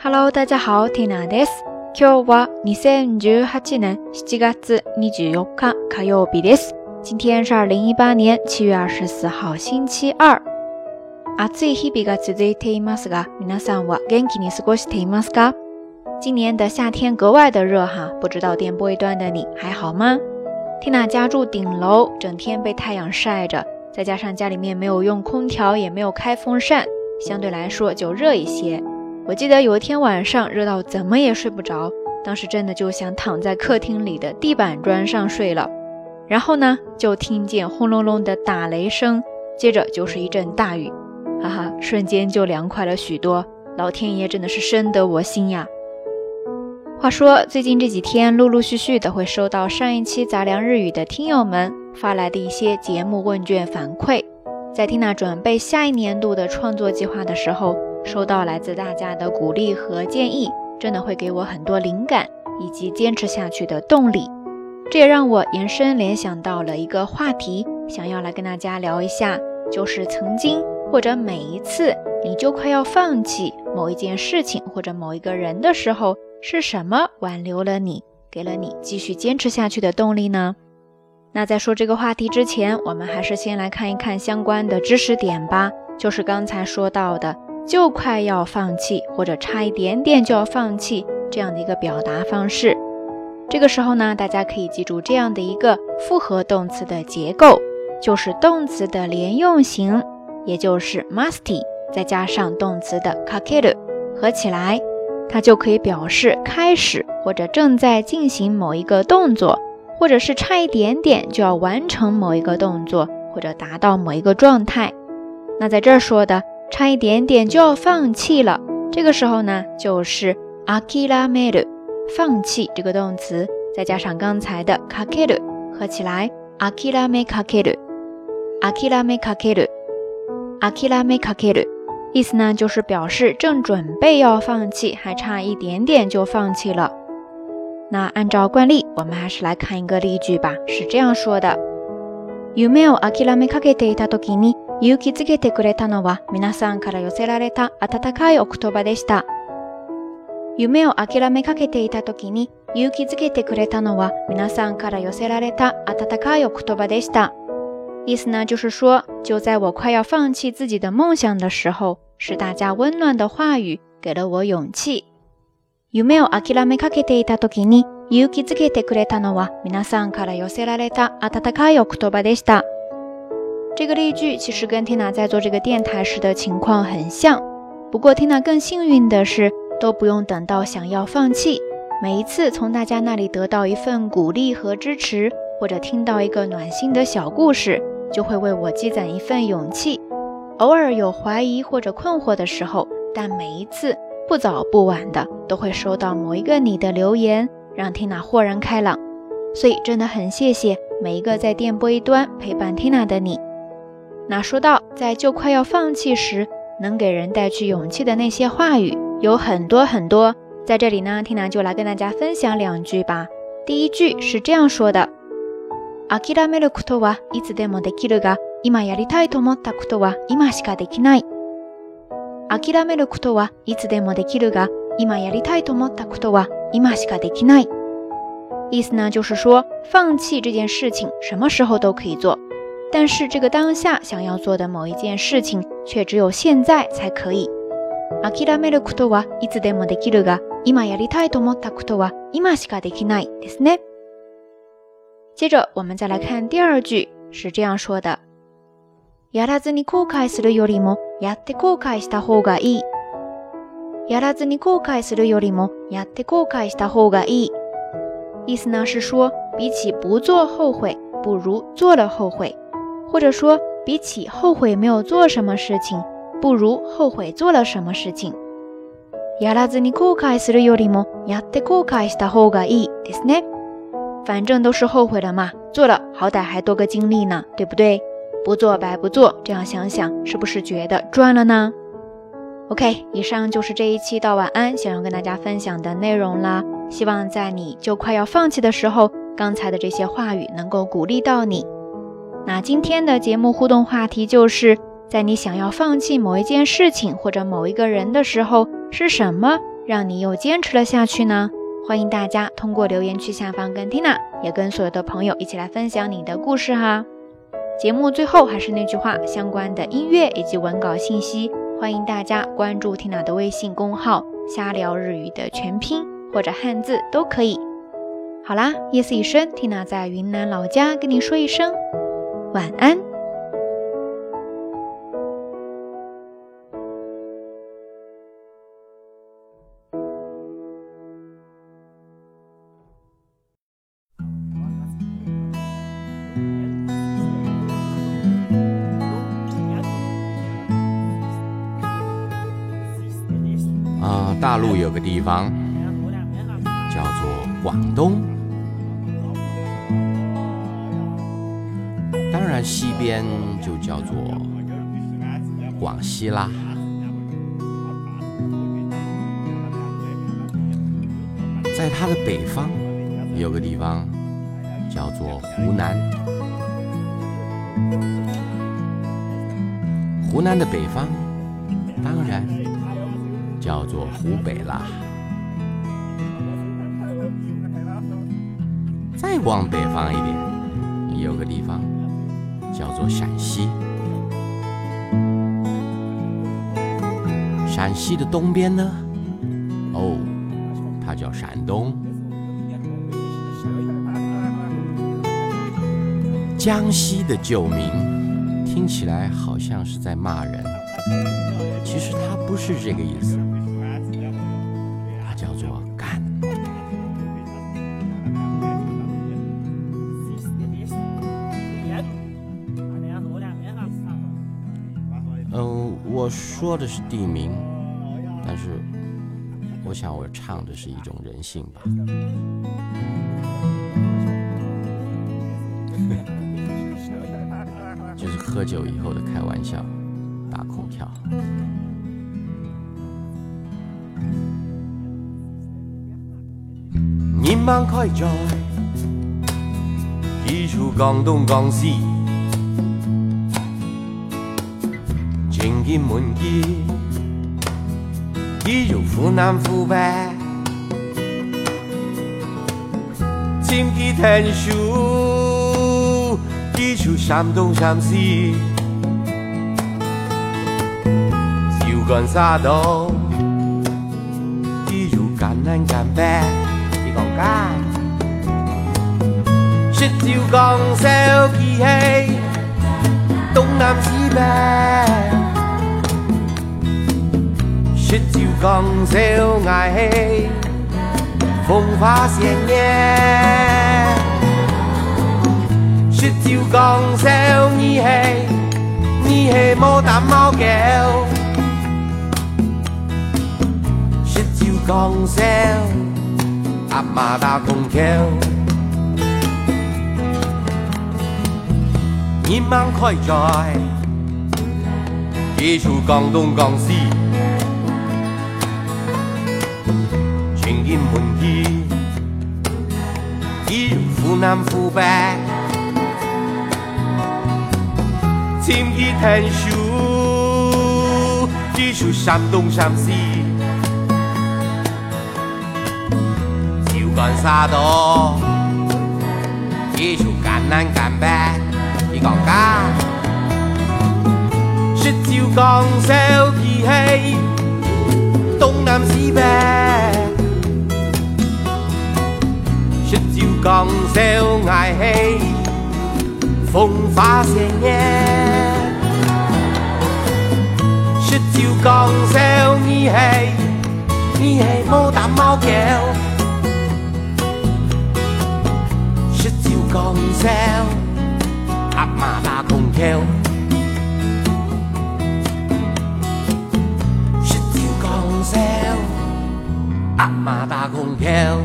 Hello，大家好，Tina です。今日は二千十八年七月二十四日火曜日です。今天是二零一八年七月二十四号星期二。暑い日々が続いていますが、皆さんは元気に過ごしていますか？今年的夏天格外的热哈，不知道电波一端的你还好吗？Tina 家住顶楼，整天被太阳晒着，再加上家里面没有用空调，也没有开风扇，相对来说就热一些。我记得有一天晚上热到怎么也睡不着，当时真的就想躺在客厅里的地板砖上睡了。然后呢，就听见轰隆隆的打雷声，接着就是一阵大雨，哈哈，瞬间就凉快了许多。老天爷真的是深得我心呀！话说最近这几天陆陆续续的会收到上一期杂粮日语的听友们发来的一些节目问卷反馈，在听娜准备下一年度的创作计划的时候。收到来自大家的鼓励和建议，真的会给我很多灵感以及坚持下去的动力。这也让我延伸联想到了一个话题，想要来跟大家聊一下，就是曾经或者每一次你就快要放弃某一件事情或者某一个人的时候，是什么挽留了你，给了你继续坚持下去的动力呢？那在说这个话题之前，我们还是先来看一看相关的知识点吧，就是刚才说到的。就快要放弃，或者差一点点就要放弃这样的一个表达方式。这个时候呢，大家可以记住这样的一个复合动词的结构，就是动词的连用型，也就是 m u s t y 再加上动词的 k a k e r 和合起来，它就可以表示开始或者正在进行某一个动作，或者是差一点点就要完成某一个动作，或者达到某一个状态。那在这儿说的。差一点点就要放弃了，这个时候呢，就是 akira m e d 放弃这个动词，再加上刚才的 kake u 合起来，akira me kake u a k i r a me kake u a k i r a me kake u 意思呢就是表示正准备要放弃，还差一点点就放弃了。那按照惯例，我们还是来看一个例句吧，是这样说的：有没有 akira me kake t e t tokini？勇気づけてくれたのは皆さんから寄せられた温かいお言葉でした。夢を諦めかけていた時に勇気づけてくれたのは皆さんから寄せられた温かいお言葉でした。意思呢，就是说，就在我快要放弃自己的梦想的时候，是大家温暖的话语给了我勇气。夢を諦めかけていた時に勇気づけてくれたのは皆さんから寄せられた温かいお言葉でした。这个例句其实跟 Tina 在做这个电台时的情况很像，不过 Tina 更幸运的是，都不用等到想要放弃，每一次从大家那里得到一份鼓励和支持，或者听到一个暖心的小故事，就会为我积攒一份勇气。偶尔有怀疑或者困惑的时候，但每一次不早不晚的，都会收到某一个你的留言，让 Tina 豁然开朗。所以真的很谢谢每一个在电波一端陪伴 Tina 的你。那说到在就快要放弃时能给人带去勇气的那些话语有很多很多，在这里呢，听楠就来跟大家分享两句吧。第一句是这样说的：，あきらめることはいつでもできるが、今やりたいと思ったことは今しかできない。意思呢就是说，放弃这件事情什么时候都可以做。但是这个当下想要做的某一件事情，却只有现在才可以。接着我们再来看第二句，是这样说的：，やらずに後悔するよりも、やって後悔した方がいい。やらずに後悔するよりも、やって後悔した方がいい。意思呢是说，比起不做后悔，不如做了后悔。或者说，比起后悔没有做什么事情，不如后悔做了什么事情。反正都是后悔了嘛，做了好歹还多个经历呢，对不对？不做白不做，这样想想是不是觉得赚了呢？OK，以上就是这一期到晚安想要跟大家分享的内容啦。希望在你就快要放弃的时候，刚才的这些话语能够鼓励到你。那今天的节目互动话题就是在你想要放弃某一件事情或者某一个人的时候，是什么让你又坚持了下去呢？欢迎大家通过留言区下方跟 Tina 也跟所有的朋友一起来分享你的故事哈。节目最后还是那句话，相关的音乐以及文稿信息，欢迎大家关注 Tina 的微信公号“瞎聊日语”的全拼或者汉字都可以。好啦，夜色已深，Tina 在云南老家跟你说一声。晚安。啊，大陆有个地方叫做广东。西边就叫做广西啦，在它的北方有个地方叫做湖南，湖南的北方当然叫做湖北啦。再往北方一点，有个地方。叫做陕西，陕西的东边呢？哦，它叫山东。江西的旧名听起来好像是在骂人，其实它不是这个意思，它叫做。说的是地名，但是我想我唱的是一种人性吧，就是喝酒以后的开玩笑，打空调。人忙开在，记住广东广西。已满意，已由苦难苦败，迁居滕州，地处山东山西，韶关汕头，已由赣南赣北，香港，徐州江苏，齐齐，东南西北。十九刚烧艾嘿，风华鲜艳。十九刚烧二嘿，二嘿莫打毛狗。十九刚烧阿妈打空调，年满开斋，结束刚东刚西。厭門意，依然腐男腐敗。潛意探索，技術三東三西，照幹沙多，技術簡單簡白，你講家，説照講小義氣，東南西北。cầm rêu ngài hay phong phá xe nhé Sức chiều còn rêu nghi hay nghi hay mô tạm mau kẹo Sức chiều còn rêu áp mà ta cùng kẹo, Sức chiều còn rêu áp mà ta cùng kẹo.